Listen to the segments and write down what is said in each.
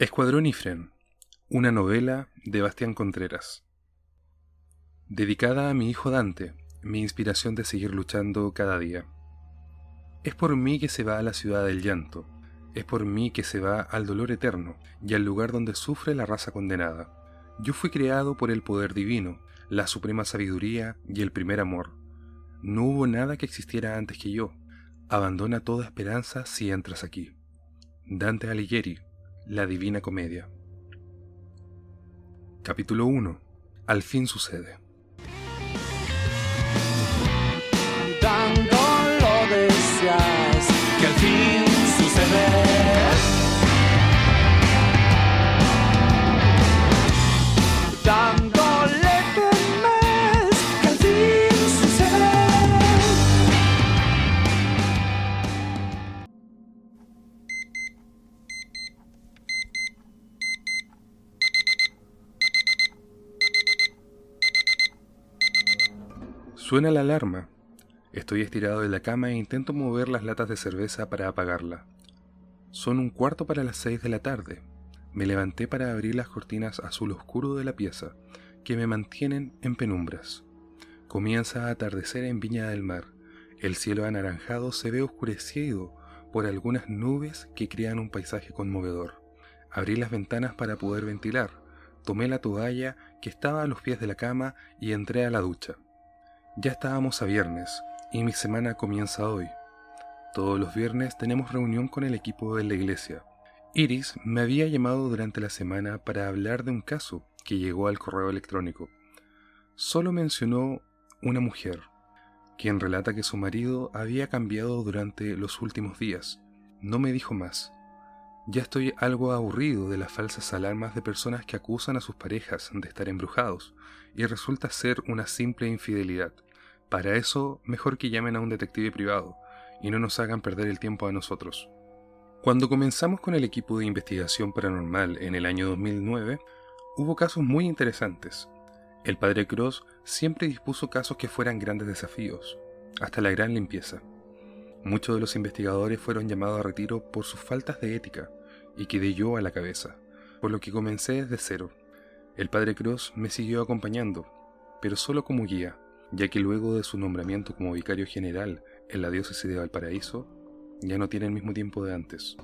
Escuadrón Ifren, una novela de Bastián Contreras. Dedicada a mi hijo Dante, mi inspiración de seguir luchando cada día. Es por mí que se va a la ciudad del llanto, es por mí que se va al dolor eterno y al lugar donde sufre la raza condenada. Yo fui creado por el poder divino, la suprema sabiduría y el primer amor. No hubo nada que existiera antes que yo. Abandona toda esperanza si entras aquí. Dante Alighieri, La Divina Comedia. Capítulo 1. Al fin sucede. Suena la alarma. Estoy estirado de la cama e intento mover las latas de cerveza para apagarla. Son un cuarto para las seis de la tarde. Me levanté para abrir las cortinas azul oscuro de la pieza, que me mantienen en penumbras. Comienza a atardecer en Viña del Mar. El cielo anaranjado se ve oscurecido por algunas nubes que crean un paisaje conmovedor. Abrí las ventanas para poder ventilar. Tomé la toalla que estaba a los pies de la cama y entré a la ducha. Ya estábamos a viernes y mi semana comienza hoy. Todos los viernes tenemos reunión con el equipo de la iglesia. Iris me había llamado durante la semana para hablar de un caso que llegó al correo electrónico. Solo mencionó una mujer, quien relata que su marido había cambiado durante los últimos días. No me dijo más. Ya estoy algo aburrido de las falsas alarmas de personas que acusan a sus parejas de estar embrujados y resulta ser una simple infidelidad. Para eso, mejor que llamen a un detective privado y no nos hagan perder el tiempo a nosotros. Cuando comenzamos con el equipo de investigación paranormal en el año 2009, hubo casos muy interesantes. El padre Cross siempre dispuso casos que fueran grandes desafíos, hasta la gran limpieza. Muchos de los investigadores fueron llamados a retiro por sus faltas de ética y quedé yo a la cabeza, por lo que comencé desde cero. El padre Cross me siguió acompañando, pero solo como guía, ya que luego de su nombramiento como vicario general en la diócesis de Valparaíso, ya no tiene el mismo tiempo de antes.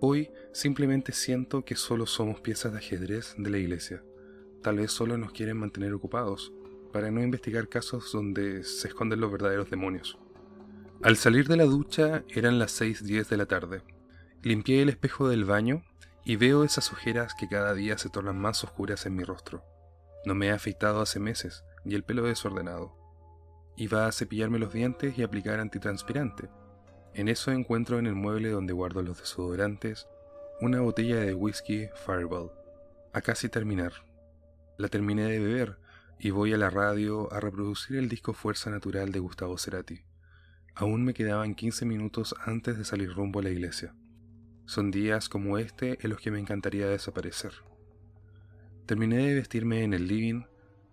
Hoy simplemente siento que solo somos piezas de ajedrez de la iglesia. Tal vez solo nos quieren mantener ocupados, para no investigar casos donde se esconden los verdaderos demonios. Al salir de la ducha eran las 6.10 de la tarde. Limpié el espejo del baño y veo esas ojeras que cada día se tornan más oscuras en mi rostro. No me he afeitado hace meses y el pelo desordenado. Iba a cepillarme los dientes y aplicar antitranspirante. En eso encuentro en el mueble donde guardo los desodorantes una botella de whisky Fireball. A casi terminar. La terminé de beber y voy a la radio a reproducir el disco Fuerza Natural de Gustavo Cerati. Aún me quedaban 15 minutos antes de salir rumbo a la iglesia. Son días como este en los que me encantaría desaparecer. Terminé de vestirme en el living,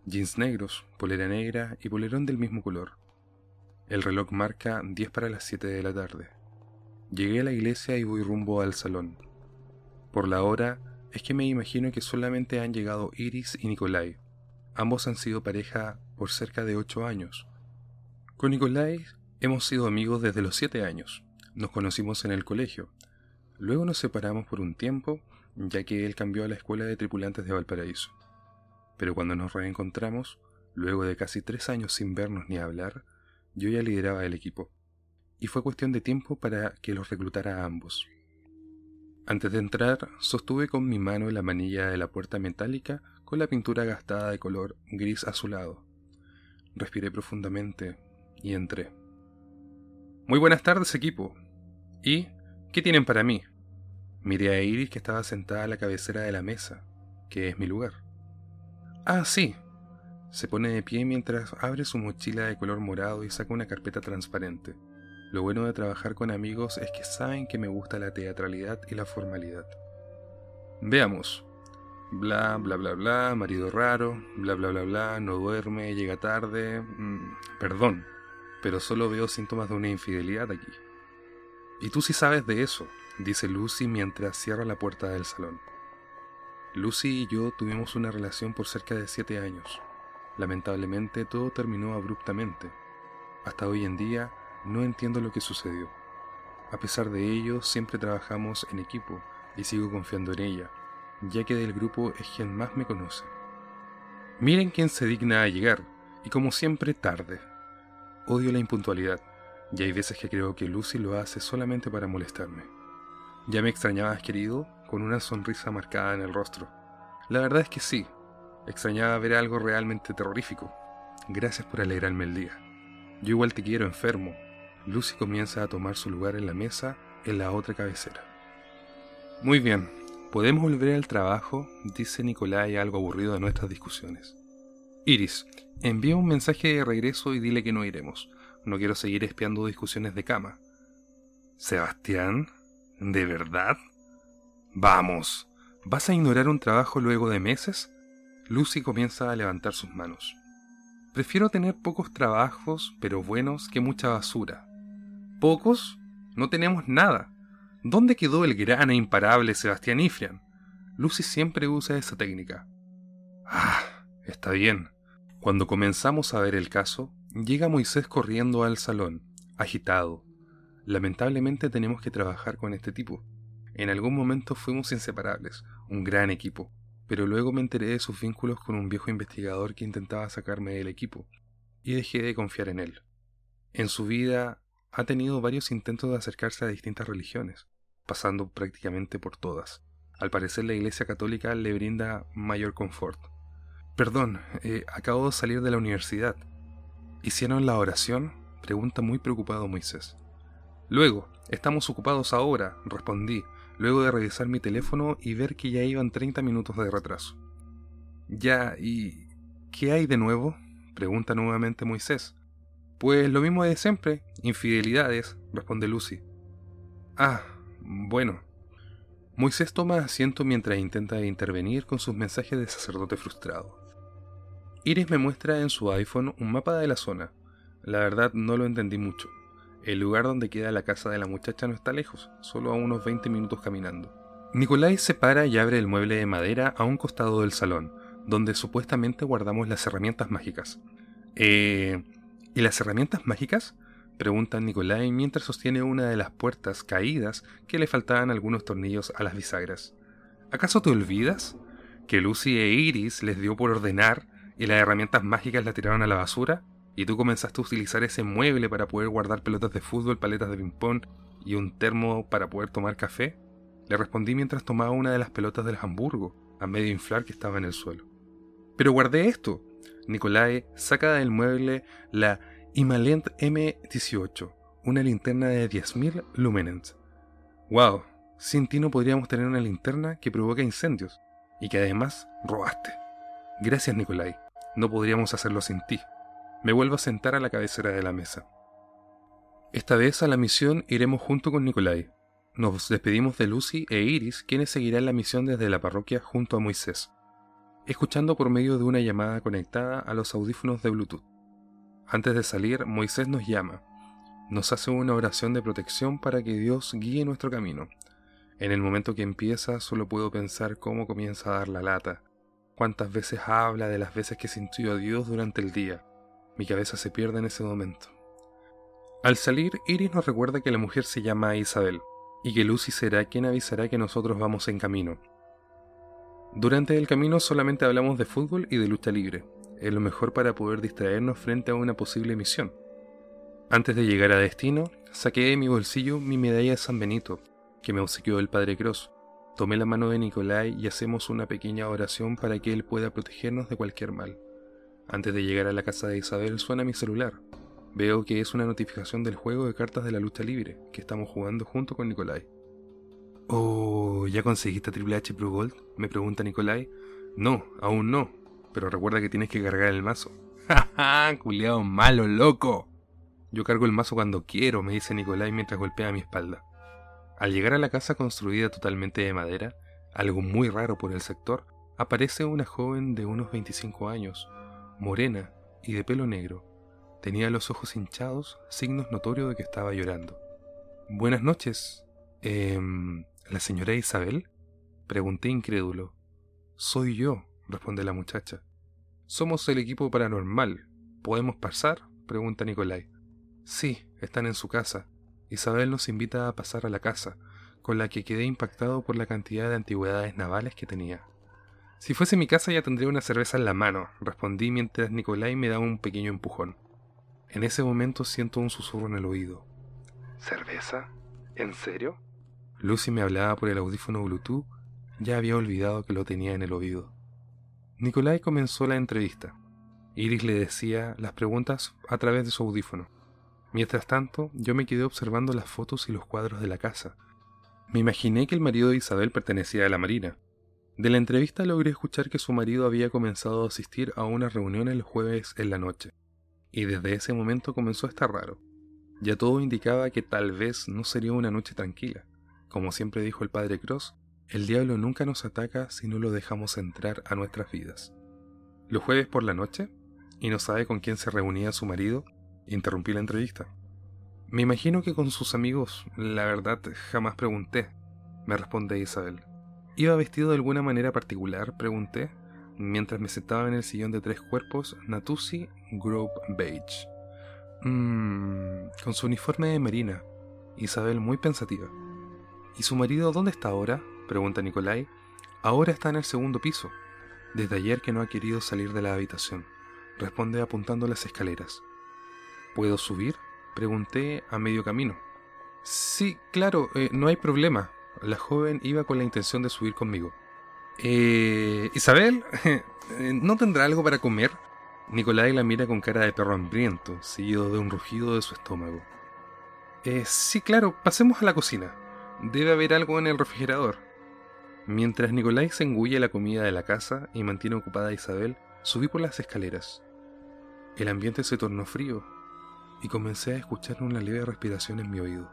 jeans negros, polera negra y polerón del mismo color. El reloj marca 10 para las 7 de la tarde. Llegué a la iglesia y voy rumbo al salón. Por la hora, es que me imagino que solamente han llegado Iris y Nikolai. Ambos han sido pareja por cerca de 8 años. Con Nikolai hemos sido amigos desde los 7 años. Nos conocimos en el colegio. Luego nos separamos por un tiempo, ya que él cambió a la escuela de tripulantes de Valparaíso. Pero cuando nos reencontramos, luego de casi tres años sin vernos ni hablar, yo ya lideraba el equipo, y fue cuestión de tiempo para que los reclutara a ambos. Antes de entrar, sostuve con mi mano la manilla de la puerta metálica con la pintura gastada de color gris azulado. Respiré profundamente y entré. Muy buenas tardes, equipo. ¿Y qué tienen para mí? Miré a Iris que estaba sentada a la cabecera de la mesa, que es mi lugar. Ah, sí. Se pone de pie mientras abre su mochila de color morado y saca una carpeta transparente. Lo bueno de trabajar con amigos es que saben que me gusta la teatralidad y la formalidad. Veamos. Bla, bla, bla, bla, marido raro, bla, bla, bla, bla, no duerme, llega tarde. mm, perdón, pero solo veo síntomas de una infidelidad aquí. Y tú sí sabes de eso, dice Lucy mientras cierra la puerta del salón. Lucy y yo tuvimos una relación por cerca de siete años. Lamentablemente todo terminó abruptamente. Hasta hoy en día no entiendo lo que sucedió. A pesar de ello, siempre trabajamos en equipo y sigo confiando en ella, ya que del grupo es quien más me conoce. Miren quién se digna a llegar, y como siempre tarde. Odio la impuntualidad, y hay veces que creo que Lucy lo hace solamente para molestarme. ¿Ya me extrañabas, querido? Con una sonrisa marcada en el rostro. La verdad es que sí, extrañaba ver algo realmente terrorífico. Gracias por alegrarme el día. Yo igual te quiero enfermo. Lucy comienza a tomar su lugar en la mesa en la otra cabecera. Muy bien, podemos volver al trabajo, dice Nicolai algo aburrido de nuestras discusiones. Iris, envía un mensaje de regreso y dile que no iremos. No quiero seguir espiando discusiones de cama. Sebastián, ¿de verdad? Vamos, ¿vas a ignorar un trabajo luego de meses? Lucy comienza a levantar sus manos. Prefiero tener pocos trabajos, pero buenos, que mucha basura. ¿Pocos? No tenemos nada. ¿Dónde quedó el gran e imparable Sebastián Ifrian? Lucy siempre usa esa técnica. Ah, está bien. Cuando comenzamos a ver el caso, llega Moisés corriendo al salón, agitado. Lamentablemente tenemos que trabajar con este tipo. En algún momento fuimos inseparables, un gran equipo, pero luego me enteré de sus vínculos con un viejo investigador que intentaba sacarme del equipo, y dejé de confiar en él. En su vida ha tenido varios intentos de acercarse a distintas religiones, pasando prácticamente por todas. Al parecer la Iglesia Católica le brinda mayor confort. Perdón, eh, acabo de salir de la universidad. ¿Hicieron la oración? pregunta muy preocupado Moisés. Luego, estamos ocupados ahora, respondí, luego de revisar mi teléfono y ver que ya iban 30 minutos de retraso. Ya, ¿y qué hay de nuevo? pregunta nuevamente Moisés. Pues lo mismo de siempre, infidelidades, responde Lucy. Ah, bueno. Moisés toma asiento mientras intenta intervenir con sus mensajes de sacerdote frustrado. Iris me muestra en su iPhone un mapa de la zona. La verdad no lo entendí mucho. El lugar donde queda la casa de la muchacha no está lejos, solo a unos 20 minutos caminando. Nicolai se para y abre el mueble de madera a un costado del salón, donde supuestamente guardamos las herramientas mágicas. Eh... ¿Y las herramientas mágicas? Pregunta Nicolai mientras sostiene una de las puertas caídas que le faltaban algunos tornillos a las bisagras. ¿Acaso te olvidas? ¿Que Lucy e Iris les dio por ordenar y las herramientas mágicas las tiraron a la basura? Y tú comenzaste a utilizar ese mueble para poder guardar pelotas de fútbol, paletas de ping-pong y un termo para poder tomar café? Le respondí mientras tomaba una de las pelotas del Hamburgo, a medio inflar que estaba en el suelo. Pero guardé esto. Nicolai saca del mueble la Imalent M18, una linterna de 10.000 lumens. ¡Wow! Sin ti no podríamos tener una linterna que provoca incendios y que además robaste. Gracias, Nicolai. No podríamos hacerlo sin ti. Me vuelvo a sentar a la cabecera de la mesa. Esta vez a la misión iremos junto con Nicolai. Nos despedimos de Lucy e Iris, quienes seguirán la misión desde la parroquia junto a Moisés, escuchando por medio de una llamada conectada a los audífonos de Bluetooth. Antes de salir, Moisés nos llama. Nos hace una oración de protección para que Dios guíe nuestro camino. En el momento que empieza, solo puedo pensar cómo comienza a dar la lata, cuántas veces habla de las veces que sintió a Dios durante el día, mi cabeza se pierde en ese momento. Al salir, Iris nos recuerda que la mujer se llama Isabel y que Lucy será quien avisará que nosotros vamos en camino. Durante el camino solamente hablamos de fútbol y de lucha libre. Es lo mejor para poder distraernos frente a una posible misión. Antes de llegar a destino, saqué de mi bolsillo mi medalla de San Benito, que me obsequió el Padre Cross. Tomé la mano de Nicolai y hacemos una pequeña oración para que él pueda protegernos de cualquier mal. Antes de llegar a la casa de Isabel suena mi celular. Veo que es una notificación del juego de cartas de la lucha libre que estamos jugando junto con Nicolai. Oh, ¿ya conseguiste Triple H Pro Gold? Me pregunta Nicolai. No, aún no, pero recuerda que tienes que cargar el mazo. ¡Ja, culiao malo, loco! Yo cargo el mazo cuando quiero, me dice Nicolai mientras golpea mi espalda. Al llegar a la casa construida totalmente de madera, algo muy raro por el sector, aparece una joven de unos 25 años, morena y de pelo negro. Tenía los ojos hinchados, signos notorios de que estaba llorando. Buenas noches. Em, ¿La señora Isabel? Pregunté incrédulo. Soy yo, responde la muchacha. Somos el equipo paranormal. ¿Podemos pasar? pregunta Nicolai. Sí, están en su casa. Isabel nos invita a pasar a la casa, con la que quedé impactado por la cantidad de antigüedades navales que tenía. Si fuese mi casa ya tendría una cerveza en la mano, respondí mientras Nicolai me daba un pequeño empujón. En ese momento siento un susurro en el oído. ¿Cerveza? ¿En serio? Lucy me hablaba por el audífono Bluetooth, ya había olvidado que lo tenía en el oído. Nicolai comenzó la entrevista. Iris le decía las preguntas a través de su audífono. Mientras tanto, yo me quedé observando las fotos y los cuadros de la casa. Me imaginé que el marido de Isabel pertenecía a la Marina. De la entrevista logré escuchar que su marido había comenzado a asistir a una reunión el jueves en la noche, y desde ese momento comenzó a estar raro. Ya todo indicaba que tal vez no sería una noche tranquila. Como siempre dijo el padre Cross, el diablo nunca nos ataca si no lo dejamos entrar a nuestras vidas. Los jueves por la noche, y no sabe con quién se reunía su marido, interrumpí la entrevista. Me imagino que con sus amigos, la verdad jamás pregunté, me responde Isabel. ¿Iba vestido de alguna manera particular? pregunté, mientras me sentaba en el sillón de tres cuerpos Natusi Grove Beige. Mmm, con su uniforme de marina. Isabel muy pensativa. ¿Y su marido dónde está ahora? pregunta Nicolai. Ahora está en el segundo piso. Desde ayer que no ha querido salir de la habitación. Responde apuntando las escaleras. ¿Puedo subir? Pregunté a medio camino. Sí, claro, eh, no hay problema. La joven iba con la intención de subir conmigo. Eh, Isabel, ¿no tendrá algo para comer? Nicolai la mira con cara de perro hambriento, seguido de un rugido de su estómago. Eh, sí, claro, pasemos a la cocina. Debe haber algo en el refrigerador. Mientras Nicolai se engulle la comida de la casa y mantiene ocupada a Isabel, subí por las escaleras. El ambiente se tornó frío y comencé a escuchar una leve respiración en mi oído.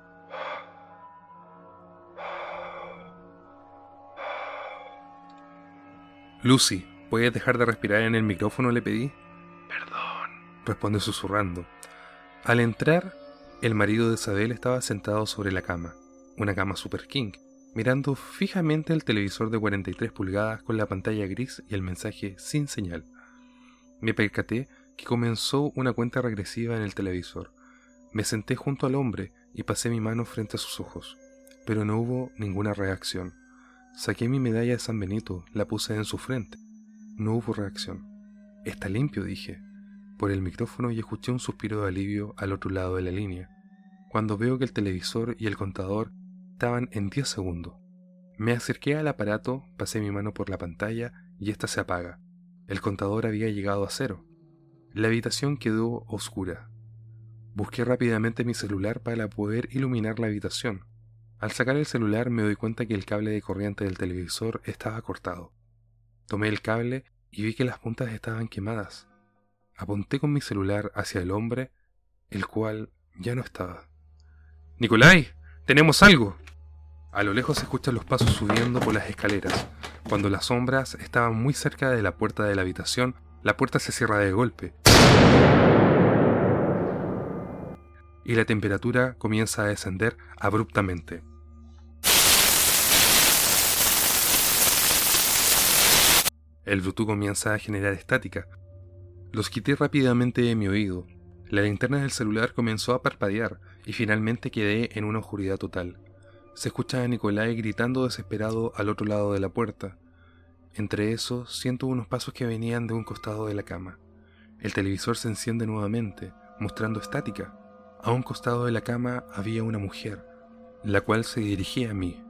Lucy, ¿puedes dejar de respirar en el micrófono? le pedí. Perdón, responde susurrando. Al entrar, el marido de Isabel estaba sentado sobre la cama, una cama Super King, mirando fijamente el televisor de 43 pulgadas con la pantalla gris y el mensaje sin señal. Me percaté que comenzó una cuenta regresiva en el televisor. Me senté junto al hombre y pasé mi mano frente a sus ojos, pero no hubo ninguna reacción. Saqué mi medalla de San Benito, la puse en su frente. No hubo reacción. Está limpio, dije, por el micrófono y escuché un suspiro de alivio al otro lado de la línea, cuando veo que el televisor y el contador estaban en 10 segundos. Me acerqué al aparato, pasé mi mano por la pantalla y ésta se apaga. El contador había llegado a cero. La habitación quedó oscura. Busqué rápidamente mi celular para poder iluminar la habitación. Al sacar el celular me doy cuenta que el cable de corriente del televisor estaba cortado. Tomé el cable y vi que las puntas estaban quemadas. Apunté con mi celular hacia el hombre, el cual ya no estaba. Nicolai, tenemos algo. A lo lejos se escuchan los pasos subiendo por las escaleras. Cuando las sombras estaban muy cerca de la puerta de la habitación, la puerta se cierra de golpe. Y la temperatura comienza a descender abruptamente. El Bluetooth comienza a generar estática. Los quité rápidamente de mi oído. La linterna del celular comenzó a parpadear y finalmente quedé en una oscuridad total. Se escucha a Nicolai gritando desesperado al otro lado de la puerta. Entre esos siento unos pasos que venían de un costado de la cama. El televisor se enciende nuevamente, mostrando estática. A un costado de la cama había una mujer, la cual se dirigía a mí.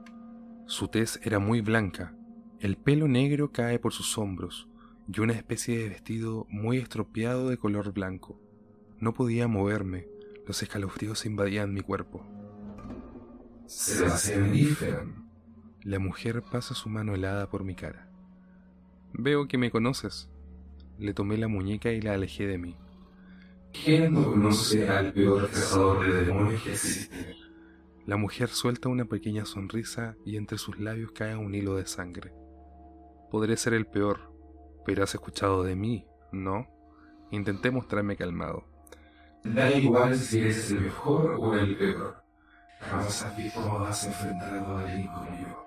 Su tez era muy blanca, el pelo negro cae por sus hombros y una especie de vestido muy estropeado de color blanco. No podía moverme, los escalofríos invadían mi cuerpo. Sebastián La mujer pasa su mano helada por mi cara. Veo que me conoces. Le tomé la muñeca y la alejé de mí. ¿Quién no conoce al peor cazador de demonios que existe? La mujer suelta una pequeña sonrisa y entre sus labios cae un hilo de sangre. Podré ser el peor, pero has escuchado de mí, ¿no? Intenté mostrarme calmado. Da igual si eres el mejor o el peor. Jamás has visto cómo has enfrentado a alguien como yo.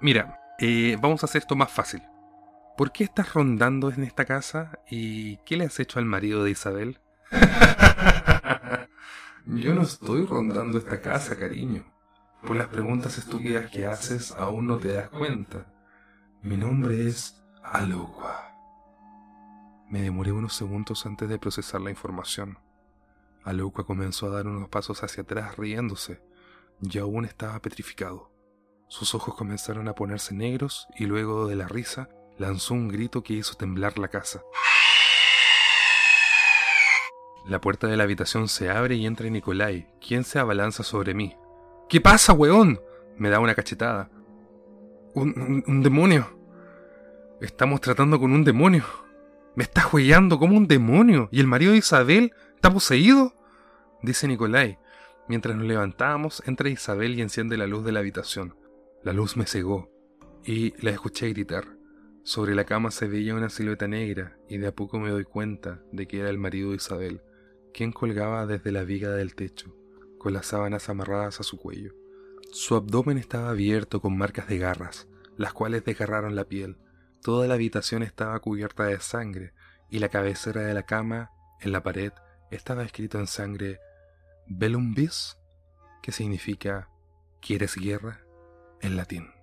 Mira, eh, vamos a hacer esto más fácil. ¿Por qué estás rondando en esta casa y qué le has hecho al marido de Isabel? Yo no estoy rondando esta casa, cariño. Por las preguntas estúpidas que haces aún no te das cuenta. Mi nombre es Alugua. Me demoré unos segundos antes de procesar la información. Alugua comenzó a dar unos pasos hacia atrás riéndose. y aún estaba petrificado. Sus ojos comenzaron a ponerse negros y luego de la risa lanzó un grito que hizo temblar la casa. La puerta de la habitación se abre y entra Nicolai, quien se abalanza sobre mí. ¿Qué pasa, weón? Me da una cachetada. Un, demonio. Estamos tratando con un demonio. Me está juegueando como un demonio. ¿Y el marido de Isabel está poseído? Dice Nicolai. Mientras nos levantábamos, entra Isabel y enciende la luz de la habitación. La luz me cegó y la escuché gritar. Sobre la cama se veía una silueta negra y de a poco me doy cuenta de que era el marido de Isabel, quien colgaba desde la viga del techo, con las sábanas amarradas a su cuello. Su abdomen estaba abierto con marcas de garras, las cuales desgarraron la piel. Toda la habitación estaba cubierta de sangre y la cabecera de la cama, en la pared, estaba escrito en sangre Bellum bis, que significa ¿Quieres guerra? en latín.